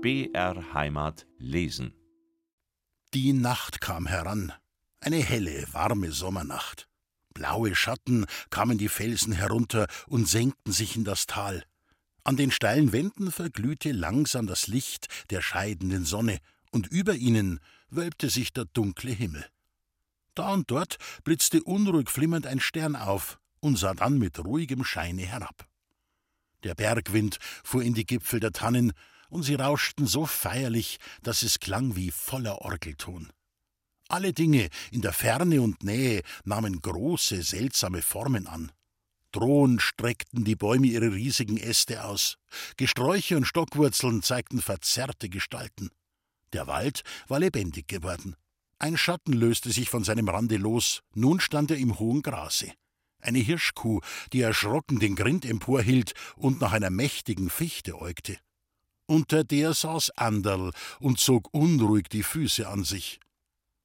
BR Heimat lesen. Die Nacht kam heran, eine helle, warme Sommernacht. Blaue Schatten kamen die Felsen herunter und senkten sich in das Tal. An den steilen Wänden verglühte langsam das Licht der scheidenden Sonne, und über ihnen wölbte sich der dunkle Himmel. Da und dort blitzte unruhig flimmernd ein Stern auf und sah dann mit ruhigem Scheine herab. Der Bergwind fuhr in die Gipfel der Tannen, und sie rauschten so feierlich, dass es klang wie voller Orgelton. Alle Dinge in der Ferne und Nähe nahmen große, seltsame Formen an. Drohend streckten die Bäume ihre riesigen Äste aus. Gesträuche und Stockwurzeln zeigten verzerrte Gestalten. Der Wald war lebendig geworden. Ein Schatten löste sich von seinem Rande los. Nun stand er im hohen Grase. Eine Hirschkuh, die erschrocken den Grind emporhielt und nach einer mächtigen Fichte äugte. Unter der saß Anderl und zog unruhig die Füße an sich.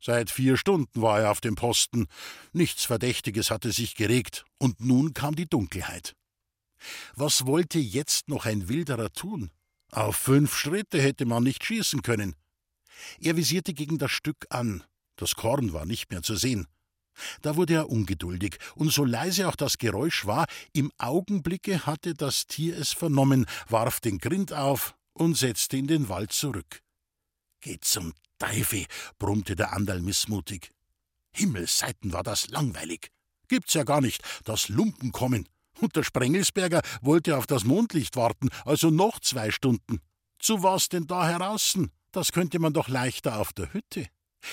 Seit vier Stunden war er auf dem Posten. Nichts Verdächtiges hatte sich geregt, und nun kam die Dunkelheit. Was wollte jetzt noch ein Wilderer tun? Auf fünf Schritte hätte man nicht schießen können. Er visierte gegen das Stück an. Das Korn war nicht mehr zu sehen. Da wurde er ungeduldig, und so leise auch das Geräusch war, im Augenblicke hatte das Tier es vernommen, warf den Grind auf und setzte in den Wald zurück. Geh zum Teufel, brummte der Andal missmutig. Himmelsseiten war das langweilig. Gibt's ja gar nicht, dass Lumpen kommen. Und der Sprengelsberger wollte auf das Mondlicht warten, also noch zwei Stunden. Zu was denn da heraußen? Das könnte man doch leichter auf der Hütte.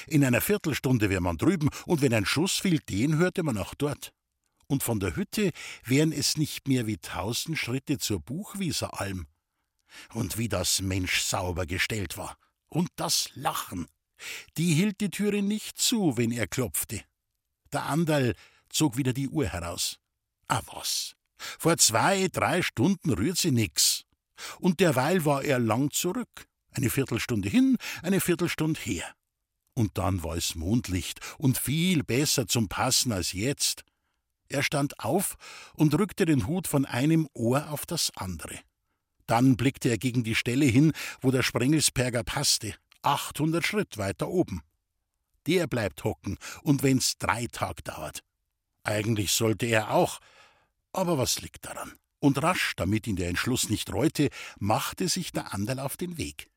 In einer Viertelstunde wäre man drüben, und wenn ein Schuss fiel, den hörte man auch dort. Und von der Hütte wären es nicht mehr wie tausend Schritte zur Buchwieseralm. Und wie das Mensch sauber gestellt war. Und das Lachen. Die hielt die Türe nicht zu, wenn er klopfte. Der Andal zog wieder die Uhr heraus. Ah was? Vor zwei, drei Stunden rührt sie nix. Und derweil war er lang zurück. Eine Viertelstunde hin, eine Viertelstunde her. Und dann war es Mondlicht und viel besser zum Passen als jetzt. Er stand auf und rückte den Hut von einem Ohr auf das andere. Dann blickte er gegen die Stelle hin, wo der Sprengelsberger passte, achthundert Schritt weiter oben. Der bleibt hocken, und wenn's drei Tag dauert. Eigentlich sollte er auch, aber was liegt daran? Und rasch, damit ihn der Entschluss nicht reute, machte sich der Anderl auf den Weg.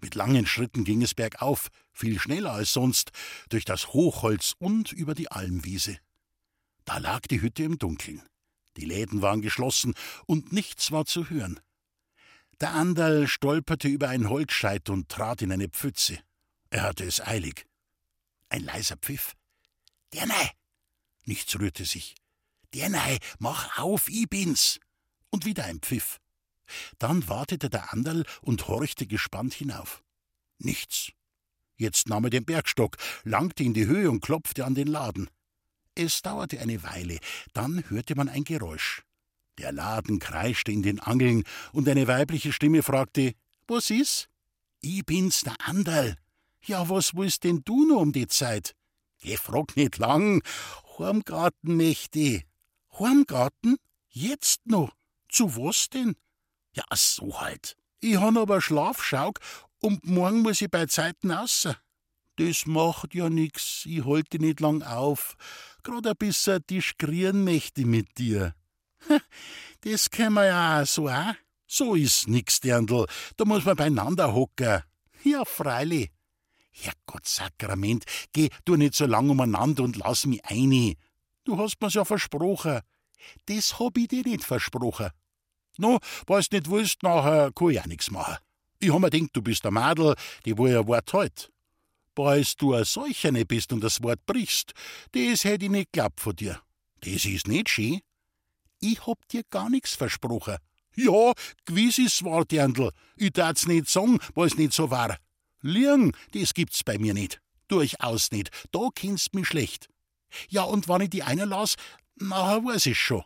Mit langen Schritten ging es bergauf, viel schneller als sonst, durch das Hochholz und über die Almwiese. Da lag die Hütte im Dunkeln. Die Läden waren geschlossen und nichts war zu hören. Der Anderl stolperte über ein Holzscheit und trat in eine Pfütze. Er hatte es eilig. Ein leiser Pfiff. Der Nei! Nichts rührte sich. Der Nei, mach auf, ich bin's! Und wieder ein Pfiff. Dann wartete der Anderl und horchte gespannt hinauf. Nichts. Jetzt nahm er den Bergstock, langte in die Höhe und klopfte an den Laden. Es dauerte eine Weile, dann hörte man ein Geräusch. Der Laden kreischte in den Angeln, und eine weibliche Stimme fragte: Was ist? Ich bin's, der Anderl. Ja, was willst denn du noch um die Zeit? Geh, frag nicht lang. Heimgarten möchte Heimgarten? Jetzt noch? Zu was denn? Ja, so halt. Ich han aber Schlafschauk und morgen muss ich bei Zeiten außer. Das macht ja nix, ich halte nicht lang auf. Grad ein bisschen diskrieren möchte mit dir. Das können wir ja auch so auch. So ist nix, Dirndl. Da muss man beieinander hocken. Ja, freilich. Herrgott Sakrament, geh du nicht so lang umeinander und lass mich ein. Du hast mir's ja versprochen. Das hab ich dir nicht versprochen. No, weil's nicht willst, nachher kann ich auch nix machen. Ich hab mir gedacht, du bist ein Madel, die wo ihr Wort halt. Weil's du ein Solcherne bist und das Wort brichst, das hätt ich nicht glaubt von dir. Das ist nicht schön. Ich hab dir gar nix versprochen. Ja, gewiss ist's wahr, Dirndl. Ich darf's nicht sagen, weil's nicht so war. Liegen, das gibt's bei mir nicht. Durchaus nicht. Da kennst mich schlecht. Ja, und wann ich die einer las, nachher weiß ich schon.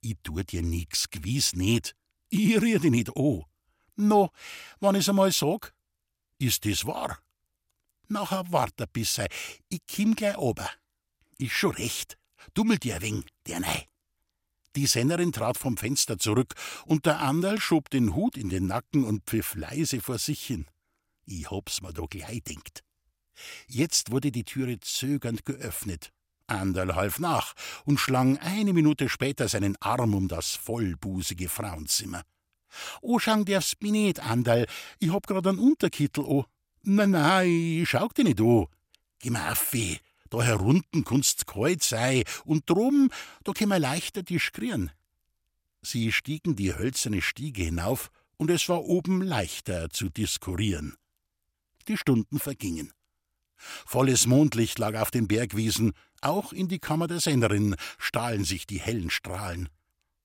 Ich tu dir nix, gewiss nicht. Ich rede nicht an. No, wann ich's einmal sag, ist das wahr? Nachher wart ein bisschen. Ich komm gleich ober. Ist schon recht. Dummel dir ein wenig, der Nei. Die Sennerin trat vom Fenster zurück, und der Anderl schob den Hut in den Nacken und pfiff leise vor sich hin. Ich hab's mir doch gleich denkt. Jetzt wurde die Türe zögernd geöffnet. Anderl half nach und schlang eine Minute später seinen Arm um das vollbusige Frauenzimmer. O, schang darf's mi nicht, Anderl, ich hab grad einen Unterkittel o. Na, na, ich schau dir nicht an. Geh mal auf, da herunten kunst's kalt sei, und drum, da wir leichter diskrieren. Sie stiegen die hölzerne Stiege hinauf, und es war oben leichter zu diskurieren. Die Stunden vergingen. Volles Mondlicht lag auf den Bergwiesen, auch in die Kammer der Sennerin stahlen sich die hellen Strahlen.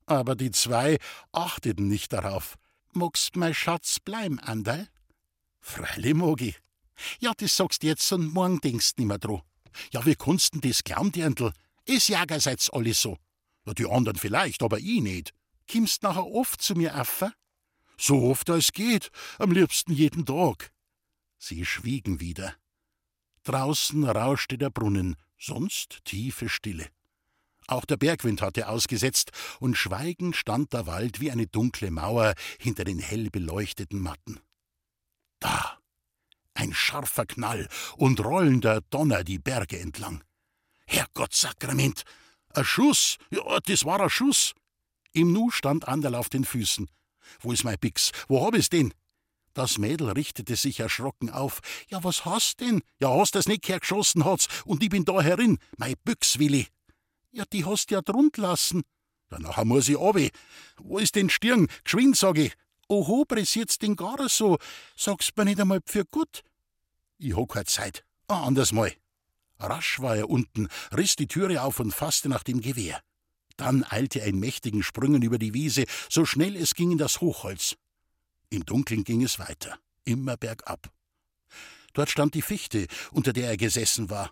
Aber die zwei achteten nicht darauf. Mogst mein Schatz bleiben, Anderl? Freilich, Mogi. Ja, das sagst jetzt und morgen denkst nimmer dran. Ja, wie kannst denn das glauben, Dirndl? Es Jäger seid's alle so. Ja, die anderen vielleicht, aber ich nicht. Kimmst nachher oft zu mir affe? So oft als geht, am liebsten jeden Tag. Sie schwiegen wieder. Draußen rauschte der Brunnen, sonst tiefe Stille. Auch der Bergwind hatte ausgesetzt, und schweigend stand der Wald wie eine dunkle Mauer hinter den hell beleuchteten Matten. Da! Ein scharfer Knall und rollender Donner die Berge entlang. Herrgottsakrament! Ein Schuss! Ja, das war ein Schuss! Im Nu stand Anderl auf den Füßen. Wo ist mein Bix? Wo hab ich's denn? Das Mädel richtete sich erschrocken auf. Ja, was hast denn? Ja, hast das nicht hergeschossen hat's, und ich bin da herin, mei Büchswilli. Ja, die hast ja drunter lassen. Ja, nachher muss ich abi. Wo ist denn Stirn? Geschwind, sag ich. Oho, pressiert's den gar so? Sag's mir nicht einmal für gut. Ich hab keine Zeit. Ah, anders mal. Rasch war er unten, riss die Türe auf und fasste nach dem Gewehr. Dann eilte er in mächtigen Sprüngen über die Wiese, so schnell es ging in das Hochholz. Im Dunkeln ging es weiter, immer bergab. Dort stand die Fichte, unter der er gesessen war.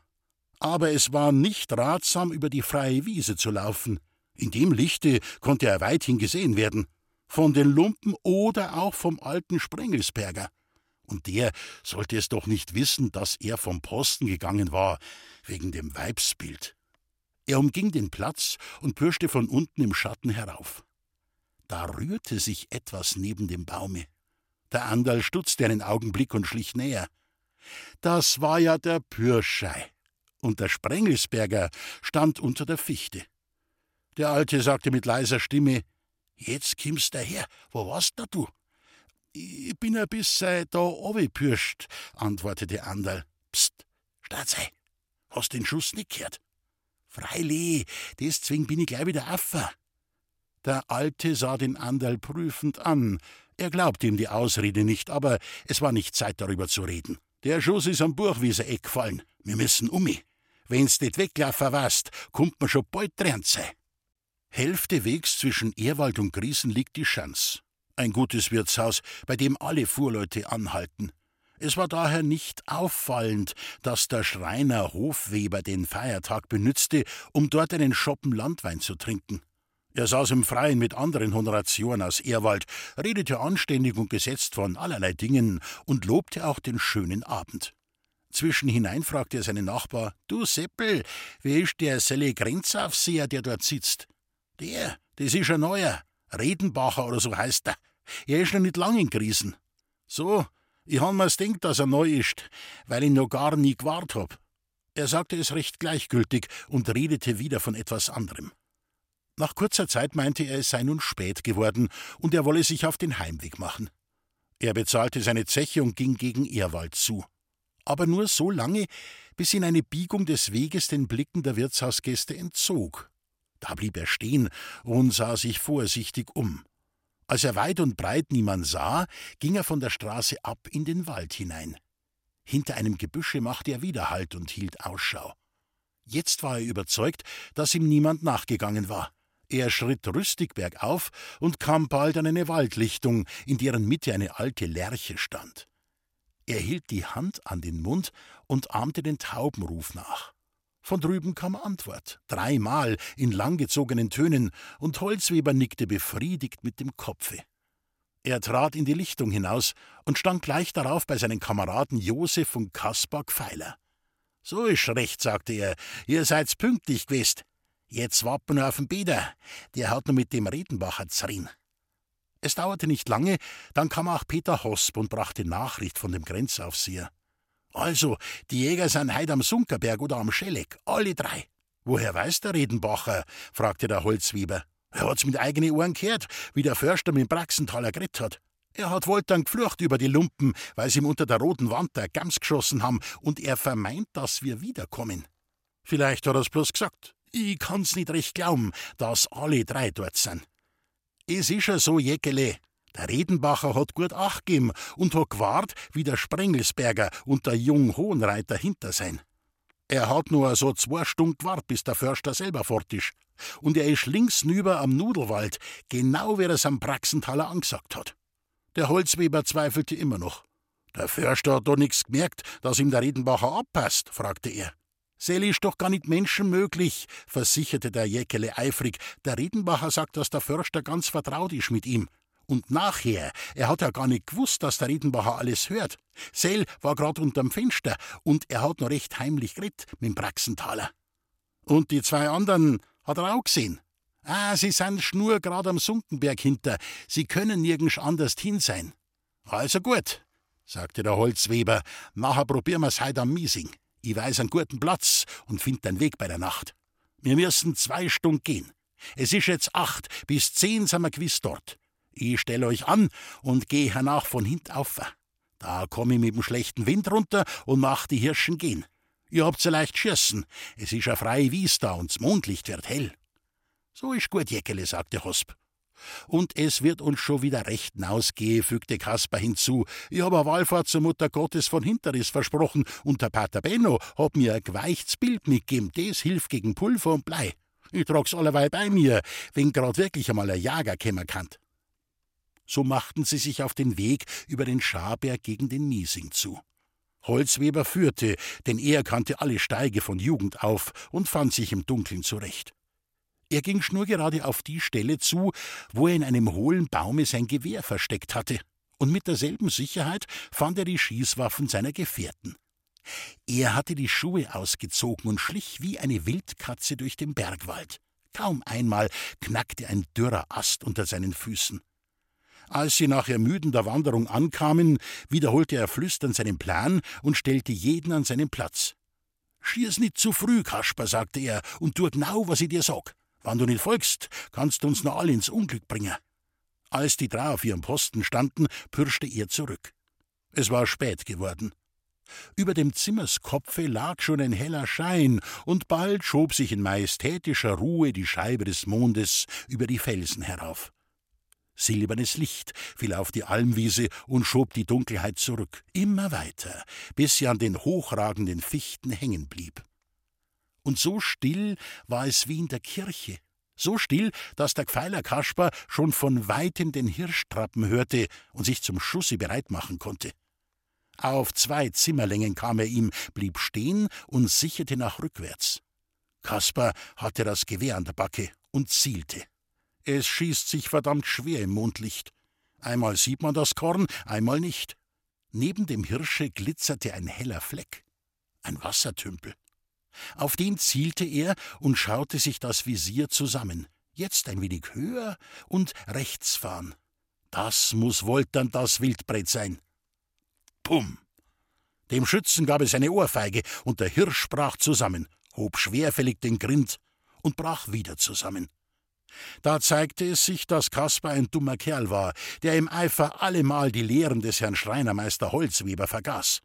Aber es war nicht ratsam, über die freie Wiese zu laufen. In dem Lichte konnte er weithin gesehen werden. Von den Lumpen oder auch vom alten Sprengelsberger. Und der sollte es doch nicht wissen, dass er vom Posten gegangen war, wegen dem Weibsbild. Er umging den Platz und pirschte von unten im Schatten herauf. Da rührte sich etwas neben dem Baume. Der Anderl stutzte einen Augenblick und schlich näher. Das war ja der Pürschei. Und der Sprengelsberger stand unter der Fichte. Der Alte sagte mit leiser Stimme: Jetzt kimmst daher, wo warst da du? Ich bin ein bisschen da pürscht, antwortete Anderl. Psst, Staatsei, hast den Schuss nicht gehört? Freilich, deswegen bin ich gleich wieder affer. Der Alte sah den Anderl prüfend an, er glaubte ihm die Ausrede nicht, aber es war nicht Zeit, darüber zu reden. Der Schuss ist am Buchwieser Eck gefallen. Wir müssen umi. Wenn's nicht weglaufen warst, kommt man schon bald dran sein. Hälfte Wegs zwischen Ehrwald und Griesen liegt die Schanz. Ein gutes Wirtshaus, bei dem alle Fuhrleute anhalten. Es war daher nicht auffallend, dass der Schreiner Hofweber den Feiertag benützte, um dort einen Schoppen Landwein zu trinken. Er saß im Freien mit anderen Honoratioren aus Ehrwald, redete anständig und gesetzt von allerlei Dingen und lobte auch den schönen Abend. Zwischenhinein fragte er seinen Nachbar: Du Seppel, wer ist der Selle Grenzaufseher, der dort sitzt? Der, das ist ein neuer. Redenbacher oder so heißt er. Er ist noch nicht lang in Krisen. So, ich han mir's denkt, dass er neu ist, weil ich noch gar nie gewahrt hab. Er sagte es recht gleichgültig und redete wieder von etwas anderem. Nach kurzer Zeit meinte er, es sei nun spät geworden und er wolle sich auf den Heimweg machen. Er bezahlte seine Zeche und ging gegen Ehrwald zu. Aber nur so lange, bis ihn eine Biegung des Weges den Blicken der Wirtshausgäste entzog. Da blieb er stehen und sah sich vorsichtig um. Als er weit und breit niemand sah, ging er von der Straße ab in den Wald hinein. Hinter einem Gebüsche machte er wieder Halt und hielt Ausschau. Jetzt war er überzeugt, dass ihm niemand nachgegangen war. Er schritt rüstig bergauf und kam bald an eine Waldlichtung, in deren Mitte eine alte Lerche stand. Er hielt die Hand an den Mund und ahmte den Taubenruf nach. Von drüben kam Antwort, dreimal in langgezogenen Tönen, und Holzweber nickte befriedigt mit dem Kopfe. Er trat in die Lichtung hinaus und stand gleich darauf bei seinen Kameraden Josef und Kaspar Pfeiler. So ist recht, sagte er, ihr seid's pünktlich gewesen. Jetzt warten wir auf den Beder. Der hat nur mit dem Redenbacher zerrin. Es dauerte nicht lange, dann kam auch Peter Hosp und brachte Nachricht von dem Grenzaufseher. Also, die Jäger sind heut am Sunkerberg oder am Schelleck, alle drei. Woher weiß der Redenbacher? fragte der Holzweber. Er hat's mit eigenen Ohren gehört, wie der Förster mit dem Praxenthaler geredet hat. Er hat wohl dann geflucht über die Lumpen, weil sie ihm unter der roten Wand der Gams geschossen haben, und er vermeint, dass wir wiederkommen. Vielleicht hat er's bloß gesagt. Ich kann's nicht recht glauben, dass alle drei dort sind. Es ist ja so, Jäckele. Der Redenbacher hat gut Acht gegeben und hat gewahrt, wie der Sprengelsberger und der Jung Hohenreiter hinter sein. Er hat nur so zwei Stunden gewartet, bis der Förster selber fort ist. Und er ist links nüber am Nudelwald, genau wie er es am Praxenthaler angesagt hat. Der Holzweber zweifelte immer noch. Der Förster hat doch nichts gemerkt, dass ihm der Redenbacher abpasst, fragte er. Seli ist doch gar nicht menschenmöglich, versicherte der Jäckele eifrig. Der Redenbacher sagt, dass der Förster ganz vertraut ist mit ihm. Und nachher, er hat ja gar nicht gewusst, dass der Redenbacher alles hört. Sel war grad unterm Fenster und er hat noch recht heimlich geredet mit dem Praxenthaler. Und die zwei anderen hat er auch gesehen. Ah, sie sind schnur grad am Sunkenberg hinter. Sie können nirgends anders hin sein. Also gut, sagte der Holzweber. Nachher probieren wir's heut am Miesing. Ich weiß einen guten Platz und find den Weg bei der Nacht. Wir müssen zwei Stunden gehen. Es ist jetzt acht, bis zehn sind wir gewiss dort. Ich stell euch an und geh hernach von hint auf. Da komm ich mit dem schlechten Wind runter und mach die Hirschen gehen. Ihr habt's ja leicht schießen. Es ist a freie Wies da und das Mondlicht wird hell. So ist gut, Jäckele, sagte Hosp. Und es wird uns schon wieder recht nausgehen, fügte Kaspar hinzu. Ich hab a Wallfahrt zur Mutter Gottes von Hinteris versprochen und der Pater Benno hat mir ein geweichtes Bild mitgegeben, das hilft gegen Pulver und Blei. Ich trag's allerweil bei mir, wenn grad wirklich einmal ein Jager kämmer kann. So machten sie sich auf den Weg über den Scharberg gegen den Miesing zu. Holzweber führte, denn er kannte alle Steige von Jugend auf und fand sich im Dunkeln zurecht. Er ging schnurgerade auf die Stelle zu, wo er in einem hohlen Baume sein Gewehr versteckt hatte, und mit derselben Sicherheit fand er die Schießwaffen seiner Gefährten. Er hatte die Schuhe ausgezogen und schlich wie eine Wildkatze durch den Bergwald. Kaum einmal knackte ein dürrer Ast unter seinen Füßen. Als sie nach ermüdender Wanderung ankamen, wiederholte er flüsternd seinen Plan und stellte jeden an seinen Platz. Schieß nicht zu früh, Kasper, sagte er, und tu genau, was ich dir sag. Wann du nicht folgst, kannst du uns noch alle ins Unglück bringen. Als die drei auf ihrem Posten standen, pirschte er zurück. Es war spät geworden. Über dem Zimmerskopfe lag schon ein heller Schein, und bald schob sich in majestätischer Ruhe die Scheibe des Mondes über die Felsen herauf. Silbernes Licht fiel auf die Almwiese und schob die Dunkelheit zurück, immer weiter, bis sie an den hochragenden Fichten hängen blieb. Und so still war es wie in der Kirche, so still, dass der Gfeiler Kasper schon von weitem den Hirschtrappen hörte und sich zum Schusse bereit machen konnte. Auf zwei Zimmerlängen kam er ihm, blieb stehen und sicherte nach rückwärts. Kasper hatte das Gewehr an der Backe und zielte. Es schießt sich verdammt schwer im Mondlicht. Einmal sieht man das Korn, einmal nicht. Neben dem Hirsche glitzerte ein heller Fleck. Ein Wassertümpel. Auf den zielte er und schaute sich das Visier zusammen. Jetzt ein wenig höher und rechts fahren. Das muss wohl dann das Wildbret sein. Pum! Dem Schützen gab es eine Ohrfeige, und der Hirsch brach zusammen, hob schwerfällig den Grind und brach wieder zusammen. Da zeigte es sich, dass Kaspar ein dummer Kerl war, der im Eifer allemal die Lehren des Herrn Schreinermeister Holzweber vergaß.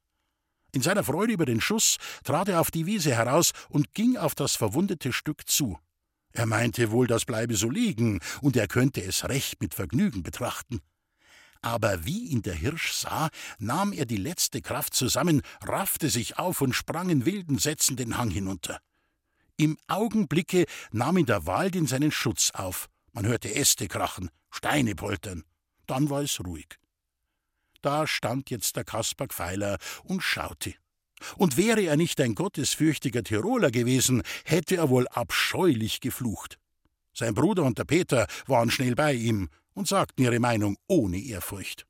In seiner Freude über den Schuss trat er auf die Wiese heraus und ging auf das verwundete Stück zu. Er meinte wohl, das bleibe so liegen, und er könnte es recht mit Vergnügen betrachten. Aber wie ihn der Hirsch sah, nahm er die letzte Kraft zusammen, raffte sich auf und sprang in wilden Sätzen den Hang hinunter. Im Augenblicke nahm ihn der Wald in seinen Schutz auf. Man hörte Äste krachen, Steine poltern. Dann war es ruhig. Da stand jetzt der Kaspar Gfeiler und schaute. Und wäre er nicht ein gottesfürchtiger Tiroler gewesen, hätte er wohl abscheulich geflucht. Sein Bruder und der Peter waren schnell bei ihm und sagten ihre Meinung ohne Ehrfurcht.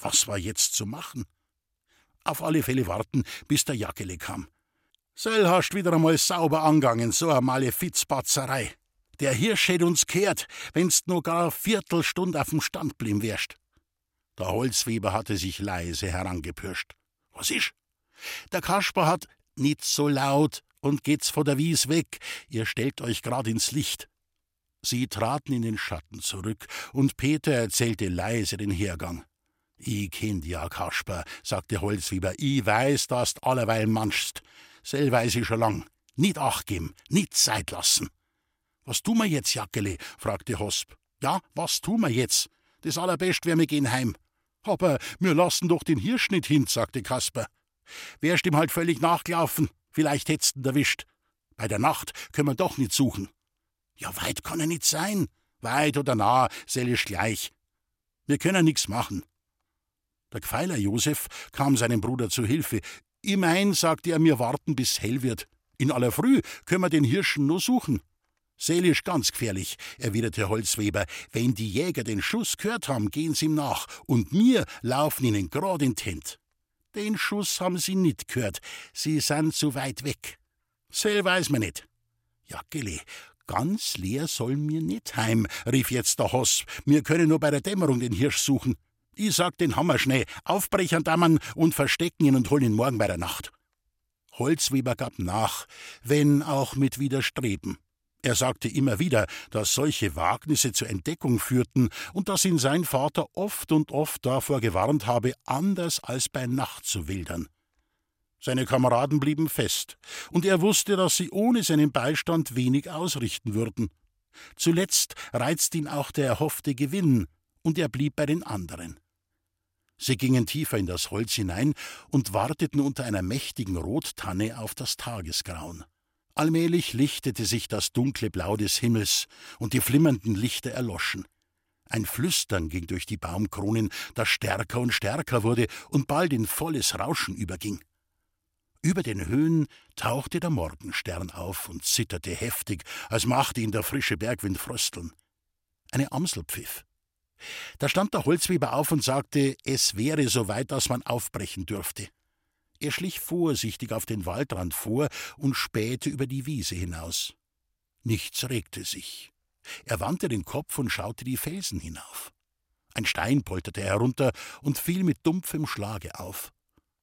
Was war jetzt zu machen? Auf alle Fälle warten, bis der Jackele kam. Sell hast wieder einmal sauber angangen, so eine Malefizbatzerei. Der Hirsch hätt uns kehrt, wenn's nur gar eine Viertelstunde auf dem Stand blieben wärst. Der Holzweber hatte sich leise herangepirscht. Was ist? Der Kasper hat nicht so laut und geht's von der Wies weg. Ihr stellt euch grad ins Licht. Sie traten in den Schatten zurück, und Peter erzählte leise den Hergang. Ich kenn ja, Kasper, sagte Holzweber. Ich weiß, dass du allerweil manschst. Sel weiß ich schon lang. Nicht acht geben, nicht Zeit lassen. Was tun wir jetzt, Jackele? fragte Hosp. Ja, was tun wir jetzt? Das allerbest wär, wir gehen heim. Aber wir lassen doch den Hirsch nicht hin, sagte Kasper. Wärst ihm halt völlig nachgelaufen, vielleicht hättest ihn erwischt. Bei der Nacht können wir doch nicht suchen. Ja, weit kann er nicht sein. Weit oder nah, sel ist gleich. Wir können nix machen. Der Gfeiler Josef kam seinem Bruder zu Hilfe. Immerhin, sagte er, mir warten bis hell wird. In aller Früh können wir den Hirschen nur suchen. Seelisch ganz gefährlich, erwiderte Holzweber. Wenn die Jäger den Schuss gehört haben, gehen sie ihm nach, und mir laufen ihnen grad in Tent. Den Schuss haben sie nicht gehört, sie sind zu weit weg. Sel weiß man nicht. Jackele, ganz leer soll mir nicht heim, rief jetzt der Hoss. Wir können nur bei der Dämmerung den Hirsch suchen. Ich sag den Hammer schnell, aufbrechern dammen und verstecken ihn und holen ihn morgen bei der Nacht. Holzweber gab nach, wenn auch mit Widerstreben. Er sagte immer wieder, dass solche Wagnisse zur Entdeckung führten und dass ihn sein Vater oft und oft davor gewarnt habe, anders als bei Nacht zu wildern. Seine Kameraden blieben fest, und er wusste, dass sie ohne seinen Beistand wenig ausrichten würden. Zuletzt reizte ihn auch der erhoffte Gewinn, und er blieb bei den anderen. Sie gingen tiefer in das Holz hinein und warteten unter einer mächtigen Rottanne auf das Tagesgrauen. Allmählich lichtete sich das dunkle Blau des Himmels, und die flimmernden Lichter erloschen. Ein Flüstern ging durch die Baumkronen, das stärker und stärker wurde und bald in volles Rauschen überging. Über den Höhen tauchte der Morgenstern auf und zitterte heftig, als machte ihn der frische Bergwind frösteln. Eine Amsel pfiff. Da stand der Holzweber auf und sagte, es wäre so weit, dass man aufbrechen dürfte. Er schlich vorsichtig auf den Waldrand vor und spähte über die Wiese hinaus. Nichts regte sich. Er wandte den Kopf und schaute die Felsen hinauf. Ein Stein polterte herunter und fiel mit dumpfem Schlage auf.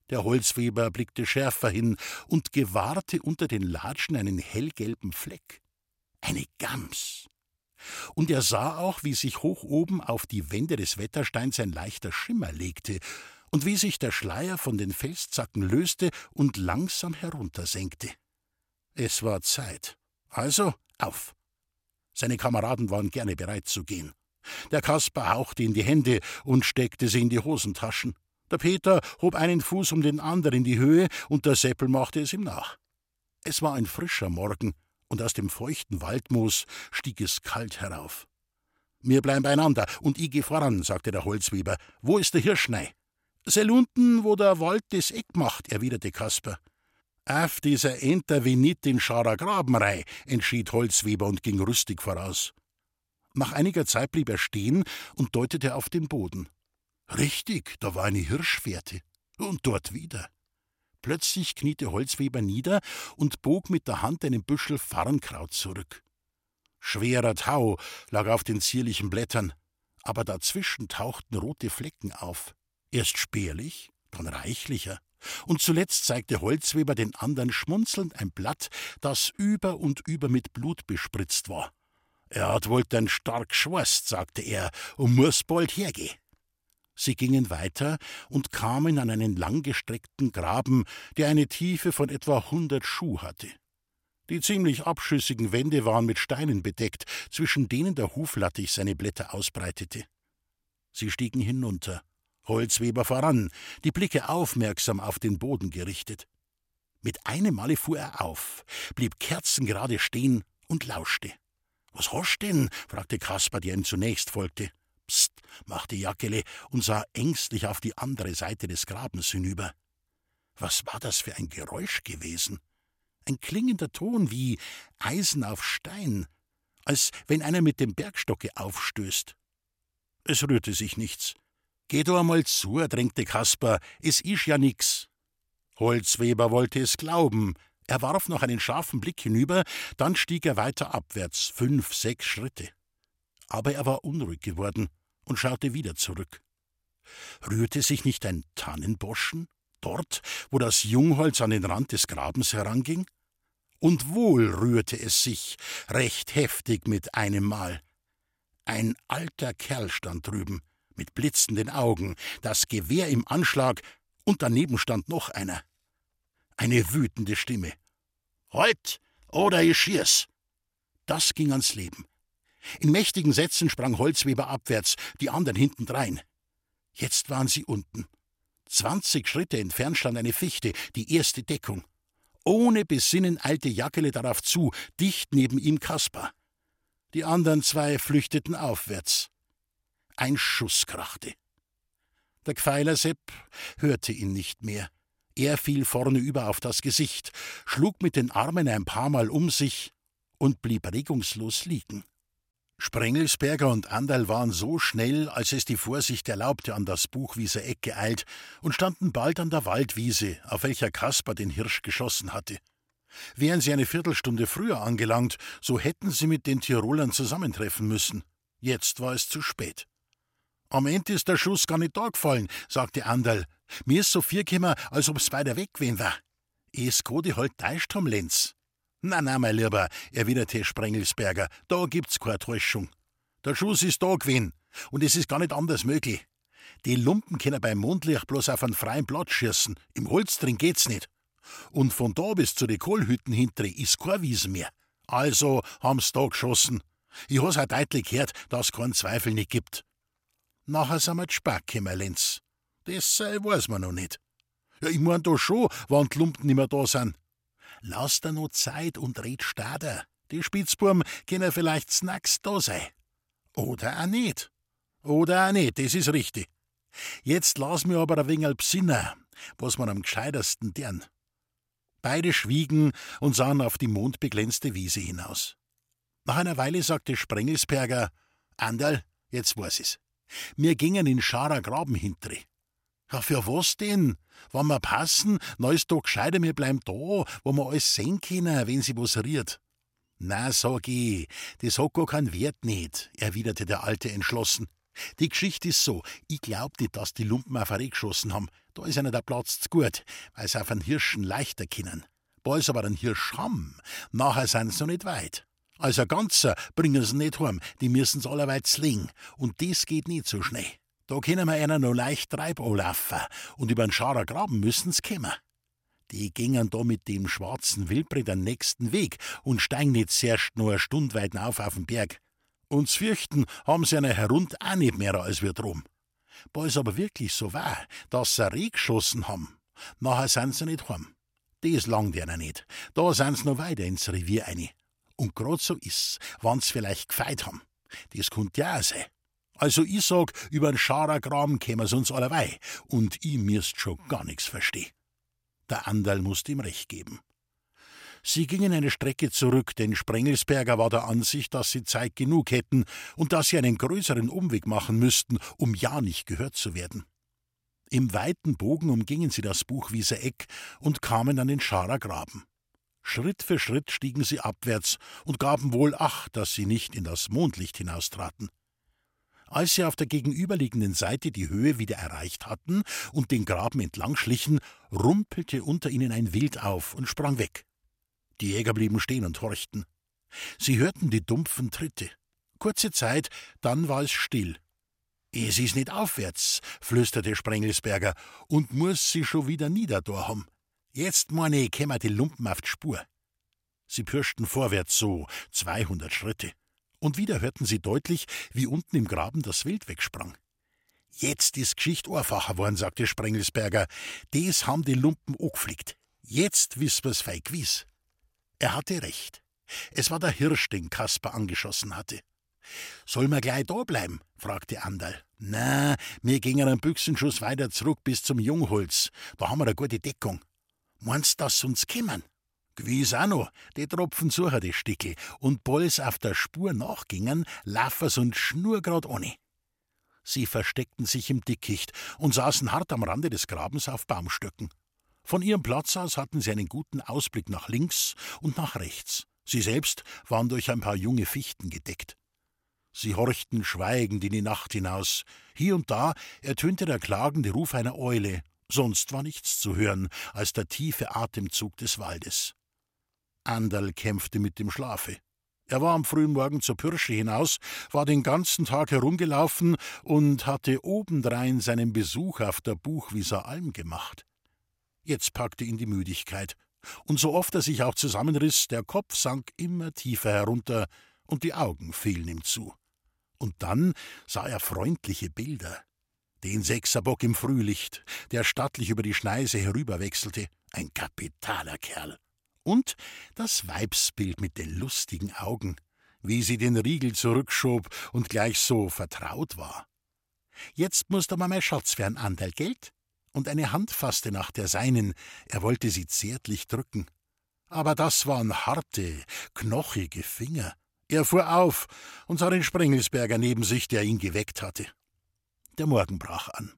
Der Holzweber blickte schärfer hin und gewahrte unter den Latschen einen hellgelben Fleck. Eine Gams. Und er sah auch, wie sich hoch oben auf die Wände des Wettersteins ein leichter Schimmer legte und wie sich der Schleier von den Felszacken löste und langsam heruntersenkte. Es war Zeit. Also auf. Seine Kameraden waren gerne bereit zu gehen. Der Kasper hauchte in die Hände und steckte sie in die Hosentaschen. Der Peter hob einen Fuß um den anderen in die Höhe und der Seppel machte es ihm nach. Es war ein frischer Morgen und aus dem feuchten Waldmoos stieg es kalt herauf. Wir bleiben beieinander und ich geh voran, sagte der Holzweber. Wo ist der Hirschnei? Sel unten, wo der Wald das Eck macht, erwiderte Kasper. Auf dieser Enter wie nit in Scharer Grabenrei, entschied Holzweber und ging rüstig voraus. Nach einiger Zeit blieb er stehen und deutete auf den Boden. Richtig, da war eine Hirschfährte. Und dort wieder. Plötzlich kniete Holzweber nieder und bog mit der Hand einen Büschel Farnkraut zurück. Schwerer Tau lag auf den zierlichen Blättern, aber dazwischen tauchten rote Flecken auf. Erst spärlich, dann reichlicher. Und zuletzt zeigte Holzweber den anderen schmunzelnd ein Blatt, das über und über mit Blut bespritzt war. Er hat wohl den stark schworst, sagte er, und muss bald hergehen. Sie gingen weiter und kamen an einen langgestreckten Graben, der eine Tiefe von etwa hundert Schuh hatte. Die ziemlich abschüssigen Wände waren mit Steinen bedeckt, zwischen denen der Huflattich seine Blätter ausbreitete. Sie stiegen hinunter. Holzweber voran, die Blicke aufmerksam auf den Boden gerichtet. Mit einem Male fuhr er auf, blieb kerzengerade stehen und lauschte. Was hast denn? fragte Kaspar, der ihm zunächst folgte. Psst, machte Jackele und sah ängstlich auf die andere Seite des Grabens hinüber. Was war das für ein Geräusch gewesen? Ein klingender Ton wie Eisen auf Stein, als wenn einer mit dem Bergstocke aufstößt. Es rührte sich nichts. Geh du einmal zu, drängte Kaspar, es isch ja nix. Holzweber wollte es glauben, Er warf noch einen scharfen Blick hinüber, dann stieg er weiter abwärts, fünf, sechs Schritte. Aber er war unruhig geworden und schaute wieder zurück. Rührte sich nicht ein Tannenboschen, dort, wo das Jungholz an den Rand des Grabens heranging? Und wohl rührte es sich, recht heftig mit einem Mal. Ein alter Kerl stand drüben, mit blitzenden Augen, das Gewehr im Anschlag, und daneben stand noch einer. Eine wütende Stimme. Halt, oder ich schieß! Das ging ans Leben. In mächtigen Sätzen sprang Holzweber abwärts, die anderen hintendrein. Jetzt waren sie unten. Zwanzig Schritte entfernt stand eine Fichte, die erste Deckung. Ohne Besinnen eilte Jackele darauf zu, dicht neben ihm Kaspar. Die anderen zwei flüchteten aufwärts. Ein Schuss krachte. Der Gfeiler Sepp hörte ihn nicht mehr. Er fiel vorne über auf das Gesicht, schlug mit den Armen ein paar Mal um sich und blieb regungslos liegen. Sprengelsberger und Anderl waren so schnell, als es die Vorsicht erlaubte, an das Buchwieser Eck geeilt und standen bald an der Waldwiese, auf welcher Kaspar den Hirsch geschossen hatte. Wären sie eine Viertelstunde früher angelangt, so hätten sie mit den Tirolern zusammentreffen müssen. Jetzt war es zu spät. Am Ende ist der Schuss gar nicht da gefallen, sagte Anderl. Mir ist so viel gekommen, als ob's weiter weg gewesen war. Es geht halt täuscht haben, Lenz. Na, na, mein Lieber, erwiderte Sprengelsberger, da gibt's keine Täuschung. Der Schuss ist da gewesen, und es ist gar nicht anders möglich. Die Lumpen können beim Mondlicht bloß auf einen freien Platz schießen, im Holz drin geht's nicht. Und von da bis zu den Kohlhütten hintere ist kein Wiesen mehr. Also haben's da geschossen. Ich has auch deutlich gehört, dass keinen Zweifel nicht gibt. Nachher sind wir Spack gekommen, Lenz. Das äh, weiß man noch nicht. Ja, ich mein da schon, wann die Lumpen nicht mehr da sind. Lass dir noch Zeit und red stader. Die Spitzbuben können vielleicht snacks da sein. Oder auch nicht. Oder auch nicht, das ist richtig. Jetzt lass mir aber ein wenig besinnen, was man am gescheitersten deren. Beide schwiegen und sahen auf die mondbeglänzte Wiese hinaus. Nach einer Weile sagte Sprengelsberger: Anderl, jetzt weiß ich's. Wir gingen in Scharer Graben hintere. Ja, für was denn? Wenn wir passen, na ist doch gescheiter, wir bleiben da, wo wir alles sehen können, wenn sie was riert. Na, sag ich, das hat gar keinen Wert nicht, erwiderte der Alte entschlossen. Die Geschichte ist so, ich glaub nicht, dass die Lumpen auf eine geschossen haben. Da ist einer der Platz zu gut, weil sie auf einen Hirschen leichter können. Bald aber einen Hirsch haben, nachher sind sie noch nicht weit. Als ein Ganzer bringen sie nicht heim, die müssen's allerweit slingen. Und das geht nicht so schnell. Da können wir einer noch leicht Treib und über den Scharer Graben müssen's kommen. Die gingen da mit dem schwarzen Wildbret den nächsten Weg und steigen nicht zuerst nur eine Stunde weit auf auf den Berg. Und zu fürchten haben sie eine herund auch nicht mehr als wir drum. Bald es aber wirklich so war, dass sie Reh geschossen haben, nachher sind sie nicht heim. Das langt ihnen nicht. Da sind sie noch weiter ins Revier eine. Und grad so ist's, wann's vielleicht gefeit haben. Das könnt ja auch sein. Also ich sag, übern Scharergraben kämen's uns allerweil, und ich müsst schon gar nix versteh. Der Anderl musste ihm recht geben. Sie gingen eine Strecke zurück, denn Sprengelsberger war der Ansicht, dass sie Zeit genug hätten und dass sie einen größeren Umweg machen müssten, um ja nicht gehört zu werden. Im weiten Bogen umgingen sie das Buchwieser Eck und kamen an den Scharer Graben. Schritt für Schritt stiegen sie abwärts und gaben wohl Acht, dass sie nicht in das Mondlicht hinaustraten. Als sie auf der gegenüberliegenden Seite die Höhe wieder erreicht hatten und den Graben entlang schlichen, rumpelte unter ihnen ein Wild auf und sprang weg. Die Jäger blieben stehen und horchten. Sie hörten die dumpfen Tritte. Kurze Zeit, dann war es still. Es ist nicht aufwärts, flüsterte Sprengelsberger, und muss sie schon wieder niederdor haben. Jetzt, meine kämen die Lumpen auf die Spur. Sie pirschten vorwärts so zweihundert Schritte. Und wieder hörten sie deutlich, wie unten im Graben das Wild wegsprang. Jetzt ist Geschicht einfacher worden, sagte Sprengelsberger. Des haben die Lumpen angeflickt. Jetzt wissen wir's feig gewiss. Er hatte recht. Es war der Hirsch, den Kasper angeschossen hatte. Soll man gleich da bleiben? fragte Andal. Na, wir gingen einen Büchsenschuss weiter zurück bis zum Jungholz. Da haben wir eine gute Deckung. Meinst dass sie uns kämen? Gewiss auch noch, die Tropfen suchen die Stickel, und balls auf der Spur nachgingen, laufen's und schnurgrad ohne. Sie versteckten sich im Dickicht und saßen hart am Rande des Grabens auf Baumstöcken. Von ihrem Platz aus hatten sie einen guten Ausblick nach links und nach rechts. Sie selbst waren durch ein paar junge Fichten gedeckt. Sie horchten schweigend in die Nacht hinaus. Hier und da ertönte der klagende Ruf einer Eule, sonst war nichts zu hören als der tiefe Atemzug des Waldes. Anderl kämpfte mit dem Schlafe. Er war am frühen Morgen zur Pirsche hinaus, war den ganzen Tag herumgelaufen und hatte obendrein seinen Besuch auf der Buchwieser Alm gemacht. Jetzt packte ihn die Müdigkeit, und so oft er sich auch zusammenriss, der Kopf sank immer tiefer herunter und die Augen fielen ihm zu. Und dann sah er freundliche Bilder. Den Sechserbock im Frühlicht, der stattlich über die Schneise herüberwechselte, ein kapitaler Kerl und das Weibsbild mit den lustigen Augen, wie sie den Riegel zurückschob und gleich so vertraut war. Jetzt musste man mein Schatz für ein Anderl Geld? Und eine Hand fasste nach der seinen, er wollte sie zärtlich drücken. Aber das waren harte, knochige Finger. Er fuhr auf und sah den Sprengelsberger neben sich, der ihn geweckt hatte. Der Morgen brach an.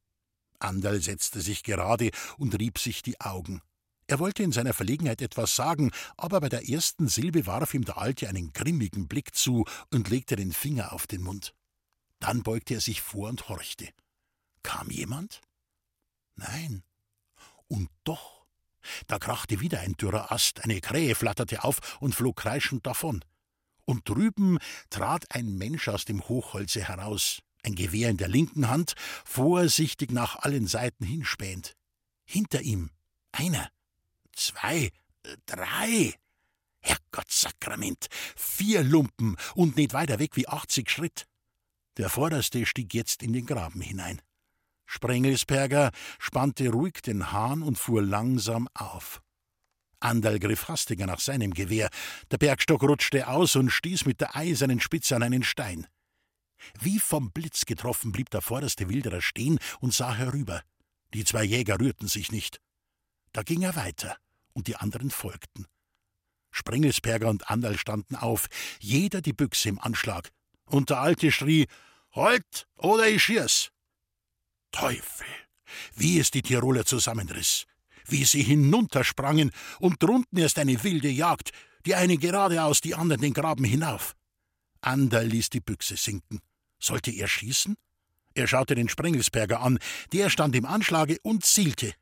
Anderl setzte sich gerade und rieb sich die Augen. Er wollte in seiner Verlegenheit etwas sagen, aber bei der ersten Silbe warf ihm der Alte einen grimmigen Blick zu und legte den Finger auf den Mund. Dann beugte er sich vor und horchte. Kam jemand? Nein. Und doch. Da krachte wieder ein dürrer Ast, eine Krähe flatterte auf und flog kreischend davon. Und drüben trat ein Mensch aus dem Hochholze heraus, ein Gewehr in der linken Hand, vorsichtig nach allen Seiten hinspähend. Hinter ihm einer, zwei, drei. Herrgottsakrament, vier Lumpen und nicht weiter weg wie achtzig Schritt. Der Vorderste stieg jetzt in den Graben hinein. Sprengelsperger spannte ruhig den Hahn und fuhr langsam auf. Anderl griff hastiger nach seinem Gewehr. Der Bergstock rutschte aus und stieß mit der eisernen Spitze an einen Stein. Wie vom Blitz getroffen blieb der vorderste Wilderer stehen und sah herüber. Die zwei Jäger rührten sich nicht. Da ging er weiter und die anderen folgten. Sprengelsberger und Anderl standen auf, jeder die Büchse im Anschlag, und der Alte schrie: Halt, oder ich schieß! Teufel! Wie es die Tiroler zusammenriss, wie sie hinuntersprangen und drunten erst eine wilde Jagd, die einen geradeaus, die anderen den Graben hinauf. Anderl ließ die Büchse sinken. Sollte er schießen? Er schaute den Sprengelsberger an, der stand im Anschlage und zielte.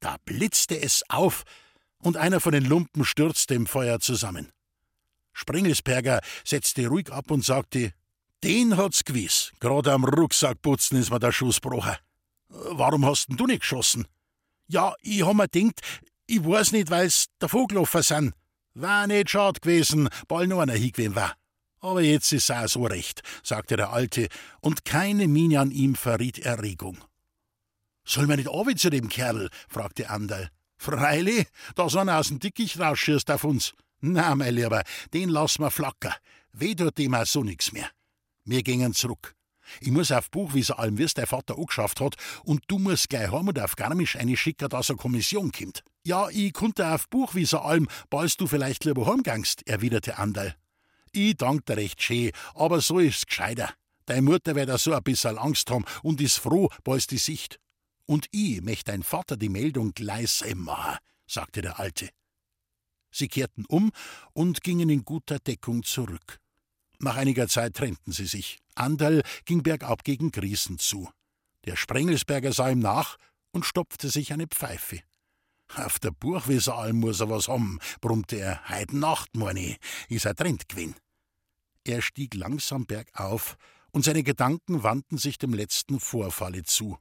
Da blitzte es auf, und einer von den Lumpen stürzte im Feuer zusammen. Sprengelsberger setzte ruhig ab und sagte: Den hat's gewiss. Gerade am Rucksackputzen ist mir der Schuss gebrochen. Warum hast denn du nicht geschossen? Ja, ich hab mir gedacht, ich weiß nicht, weil's der Vogeloffer sind. War nicht schad gewesen, bald noch einer hingewesen war. Aber jetzt ist auch so recht, sagte der Alte, und keine Miene an ihm verriet Erregung. Soll man nicht oben zu dem Kerl? fragte Anderl. Freilich, da so einer aus dem Dickicht rausschießt auf uns. Na, mein Lieber, den lassen wir flacker. Weh tut dem auch so nix mehr. Wir gingen zurück. Ich muss auf Buchwieser allem, wie es dein Vater angeschafft hat, und du musst gleich heim und auf Garmisch eine schicken, dass eine Kommission kommt. Ja, ich konnte auf Buchwieser allem, bald du vielleicht lieber heimgangst, erwiderte Anderl. Ich dank dir recht schön, aber so ist's gescheiter. Deine Mutter wird da so ein bisschen Angst haben und ist froh, bald die Sicht. Und ich möchte dein Vater die Meldung gleich machen, sagte der Alte. Sie kehrten um und gingen in guter Deckung zurück. Nach einiger Zeit trennten sie sich. Anderl ging bergab gegen Griesen zu. Der Sprengelsberger sah ihm nach und stopfte sich eine Pfeife. Auf der Buchwieseralm muss er was haben, brummte er. Heut Nacht, meine ist er trennt gewesen. Er stieg langsam bergauf, und seine Gedanken wandten sich dem letzten Vorfalle zu.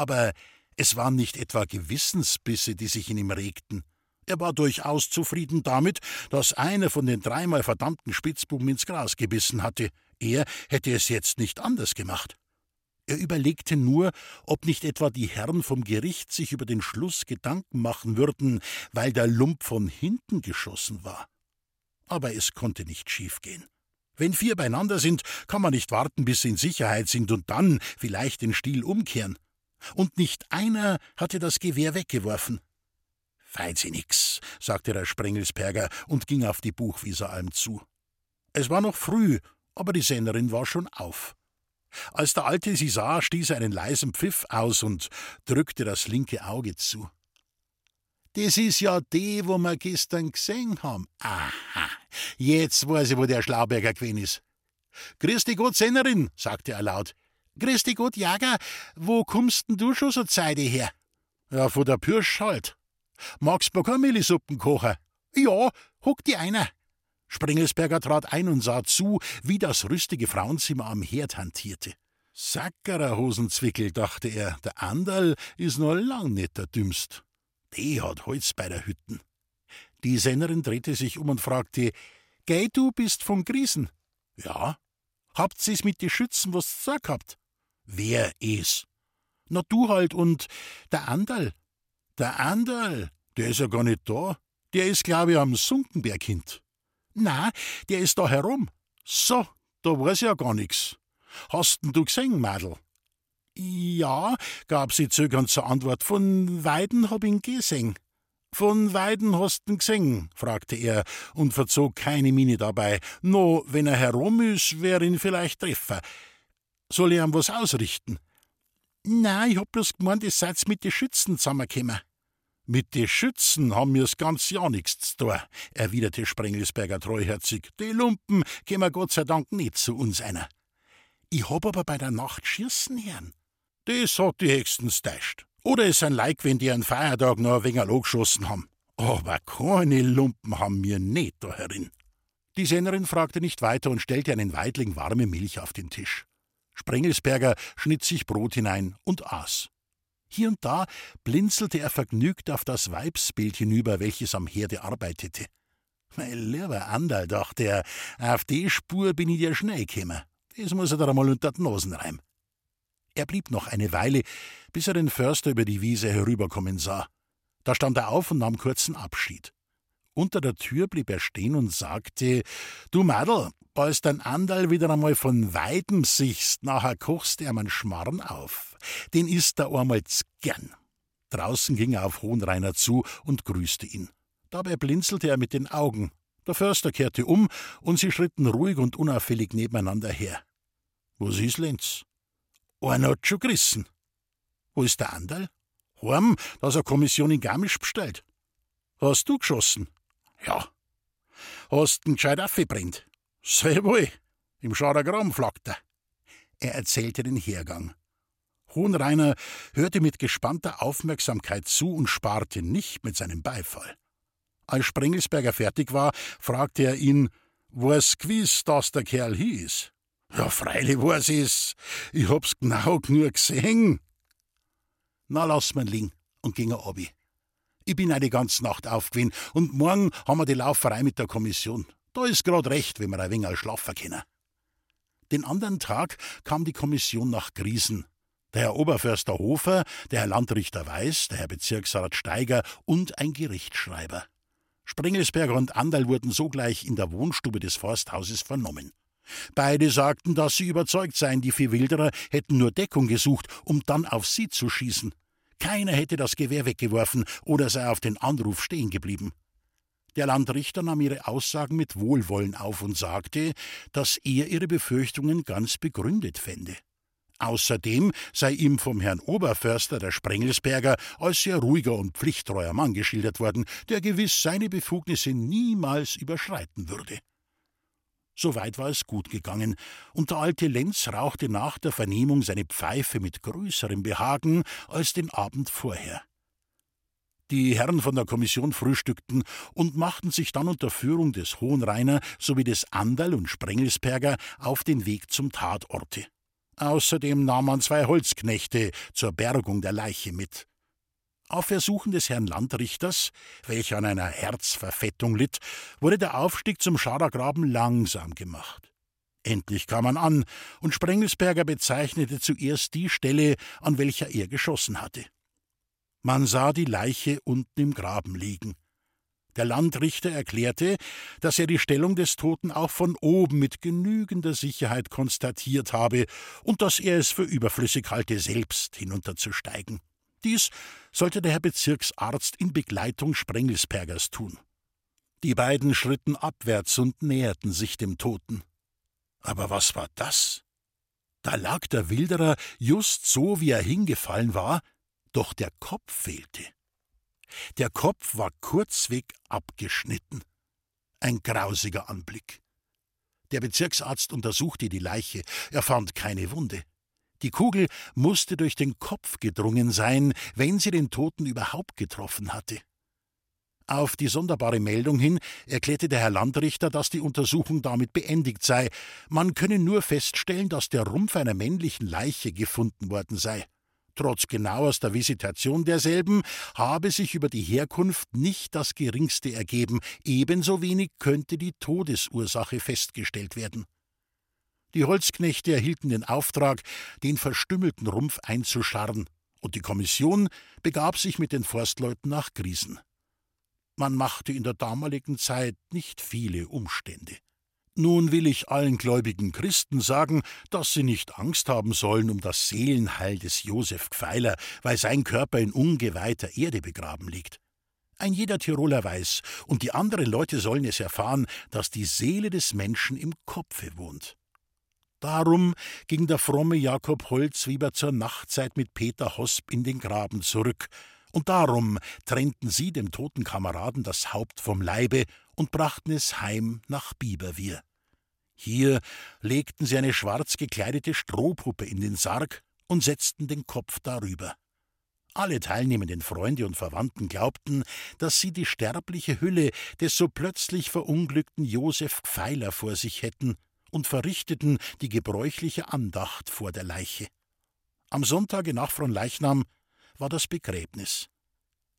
Aber es waren nicht etwa Gewissensbisse, die sich in ihm regten. Er war durchaus zufrieden damit, dass einer von den dreimal verdammten Spitzbuben ins Gras gebissen hatte. Er hätte es jetzt nicht anders gemacht. Er überlegte nur, ob nicht etwa die Herren vom Gericht sich über den Schluss Gedanken machen würden, weil der Lump von hinten geschossen war. Aber es konnte nicht schiefgehen. Wenn vier beieinander sind, kann man nicht warten, bis sie in Sicherheit sind und dann vielleicht den Stiel umkehren und nicht einer hatte das Gewehr weggeworfen. Feit sie nix, sagte der Sprengelsberger und ging auf die Buchwieseralm zu. Es war noch früh, aber die Sennerin war schon auf. Als der Alte sie sah, stieß er einen leisen Pfiff aus und drückte das linke Auge zu. Das ist ja die, wo wir gestern gesehen haben. Aha, jetzt weiß ich, wo der Schlauberger gewesen ist. Grüß dich Gott, Sennerin, sagte er laut. Grüß dich Gott, Jager, wo kommst denn du schon so Zeide her? Ja, von der Pürsch halt. Magst du Millisuppen kochen? Ja, huck die einer. Sprengelsberger trat ein und sah zu, wie das rüstige Frauenzimmer am Herd hantierte. Sackerer Hosenzwickel, dachte er, der Anderl ist noch lang nicht der Dümmst. Die hat Holz bei der Hütten. Die Sennerin drehte sich um und fragte: Geh, du bist von Griesen? Ja. Habt sie's mit die Schützen was gesagt habt? Wer is? Na, du halt und der Anderl. Der Anderl, der ist ja gar nicht da. Der ist, glaube ich, am Sunkenberg hint. Na, der ist da herum. So, da weiß ja gar nix. Hast denn du gesehen, Madel? Ja, gab sie zögernd zur Antwort. Von Weiden hab ihn gesehen. Von Weiden hast ihn gesehen? fragte er und verzog keine Miene dabei. No, wenn er herum ist, wär ihn vielleicht treffer. Soll ich ihm was ausrichten? Na, ich hab bloß gemeint, ihr seid mit den Schützen zusammengekommen. Mit den Schützen haben mir's ganz ja nichts tun, erwiderte Sprengelsberger treuherzig. Die Lumpen kämen Gott sei Dank nicht zu uns einer. Ich hab aber bei der Nacht schießen hören. Das hat die höchstens täuscht. Oder es sind Leik, wenn die einen Feiertag noch ein wenig geschossen haben. Aber keine Lumpen haben mir nicht da herin. Die Sennerin fragte nicht weiter und stellte einen Weidling warme Milch auf den Tisch. Sprengelsberger schnitt sich Brot hinein und aß. Hier und da blinzelte er vergnügt auf das Weibsbild hinüber, welches am Herde arbeitete. Mein lieber Andal, dachte er, auf die Spur bin ich dir schnell gekommen. Das muss er da einmal unter die Nosen reim. Er blieb noch eine Weile, bis er den Förster über die Wiese herüberkommen sah. Da stand er auf und nahm kurzen Abschied. Unter der Tür blieb er stehen und sagte: Du Madel, bald dein Andal wieder einmal von Weiden sichst, nachher kochst er meinen Schmarrn auf. Den isst er einmal gern. Draußen ging er auf Hohenreiner zu und grüßte ihn. Dabei blinzelte er mit den Augen. Der Förster kehrte um und sie schritten ruhig und unauffällig nebeneinander her. Was ist, Lenz? Einer hat schon gerissen. Wo ist der Andal? Heim, dass er Kommission in Garmisch bestellt. Hast du geschossen? Ja. Hast ihn gescheit aufgebrennt? Sehr wohl. Im Scharagram flackt er. Er erzählte den Hergang. Hohenreiner hörte mit gespannter Aufmerksamkeit zu und sparte nicht mit seinem Beifall. Als Sprengelsberger fertig war, fragte er ihn, was gewiss, dass der Kerl hieß. Ja, freilich weiß ich's. Ich hab's genau nur gesehen. Na, lass mir liegen und ging er obi. Ich bin eine ganze Nacht aufgewinn und morgen haben wir die Lauferei mit der Kommission. Da ist grad recht, wenn wir ein wenig schlafen können. Den anderen Tag kam die Kommission nach Griesen. Der Herr Oberförster Hofer, der Herr Landrichter Weiß, der Herr Bezirksrat Steiger und ein Gerichtsschreiber. Springelsberger und Andal wurden sogleich in der Wohnstube des Forsthauses vernommen. Beide sagten, dass sie überzeugt seien, die vier Wilderer hätten nur Deckung gesucht, um dann auf sie zu schießen. Keiner hätte das Gewehr weggeworfen oder sei auf den Anruf stehen geblieben. Der Landrichter nahm ihre Aussagen mit Wohlwollen auf und sagte, dass er ihre Befürchtungen ganz begründet fände. Außerdem sei ihm vom Herrn Oberförster der Sprengelsberger als sehr ruhiger und pflichttreuer Mann geschildert worden, der gewiss seine Befugnisse niemals überschreiten würde. Soweit war es gut gegangen, und der alte Lenz rauchte nach der Vernehmung seine Pfeife mit größerem Behagen als den Abend vorher. Die Herren von der Kommission frühstückten und machten sich dann unter Führung des Hohenreiner sowie des Anderl und Sprengelsberger auf den Weg zum Tatorte. Außerdem nahm man zwei Holzknechte zur Bergung der Leiche mit. Auf Ersuchen des Herrn Landrichters, welcher an einer Herzverfettung litt, wurde der Aufstieg zum Schadergraben langsam gemacht. Endlich kam man an, und Sprengelsberger bezeichnete zuerst die Stelle, an welcher er geschossen hatte. Man sah die Leiche unten im Graben liegen. Der Landrichter erklärte, dass er die Stellung des Toten auch von oben mit genügender Sicherheit konstatiert habe und dass er es für überflüssig halte, selbst hinunterzusteigen. Dies sollte der Herr Bezirksarzt in Begleitung Sprengelsbergers tun. Die beiden schritten abwärts und näherten sich dem Toten. Aber was war das? Da lag der Wilderer just so, wie er hingefallen war, doch der Kopf fehlte. Der Kopf war kurzweg abgeschnitten. Ein grausiger Anblick. Der Bezirksarzt untersuchte die Leiche. Er fand keine Wunde. Die Kugel musste durch den Kopf gedrungen sein, wenn sie den Toten überhaupt getroffen hatte. Auf die sonderbare Meldung hin erklärte der Herr Landrichter, dass die Untersuchung damit beendigt sei. Man könne nur feststellen, dass der Rumpf einer männlichen Leiche gefunden worden sei. Trotz genauester Visitation derselben habe sich über die Herkunft nicht das geringste ergeben, ebenso wenig könnte die Todesursache festgestellt werden. Die Holzknechte erhielten den Auftrag, den verstümmelten Rumpf einzuscharren, und die Kommission begab sich mit den Forstleuten nach Griesen. Man machte in der damaligen Zeit nicht viele Umstände. Nun will ich allen gläubigen Christen sagen, dass sie nicht Angst haben sollen um das Seelenheil des Josef Gfeiler, weil sein Körper in ungeweihter Erde begraben liegt. Ein jeder Tiroler weiß, und die anderen Leute sollen es erfahren, dass die Seele des Menschen im Kopfe wohnt. Darum ging der fromme Jakob Holzwieber zur Nachtzeit mit Peter Hosp in den Graben zurück, und darum trennten sie dem toten Kameraden das Haupt vom Leibe und brachten es heim nach Biberwier. Hier legten sie eine schwarz gekleidete Strohpuppe in den Sarg und setzten den Kopf darüber. Alle teilnehmenden Freunde und Verwandten glaubten, dass sie die sterbliche Hülle des so plötzlich verunglückten Josef Pfeiler vor sich hätten und verrichteten die gebräuchliche Andacht vor der Leiche. Am Sonntage nach Fronleichnam war das Begräbnis.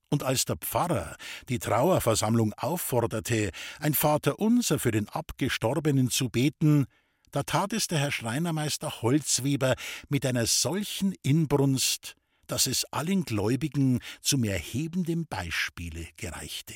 Und als der Pfarrer die Trauerversammlung aufforderte, ein Vaterunser für den Abgestorbenen zu beten, da tat es der Herr Schreinermeister Holzweber mit einer solchen Inbrunst, dass es allen Gläubigen zum erhebenden Beispiele gereichte.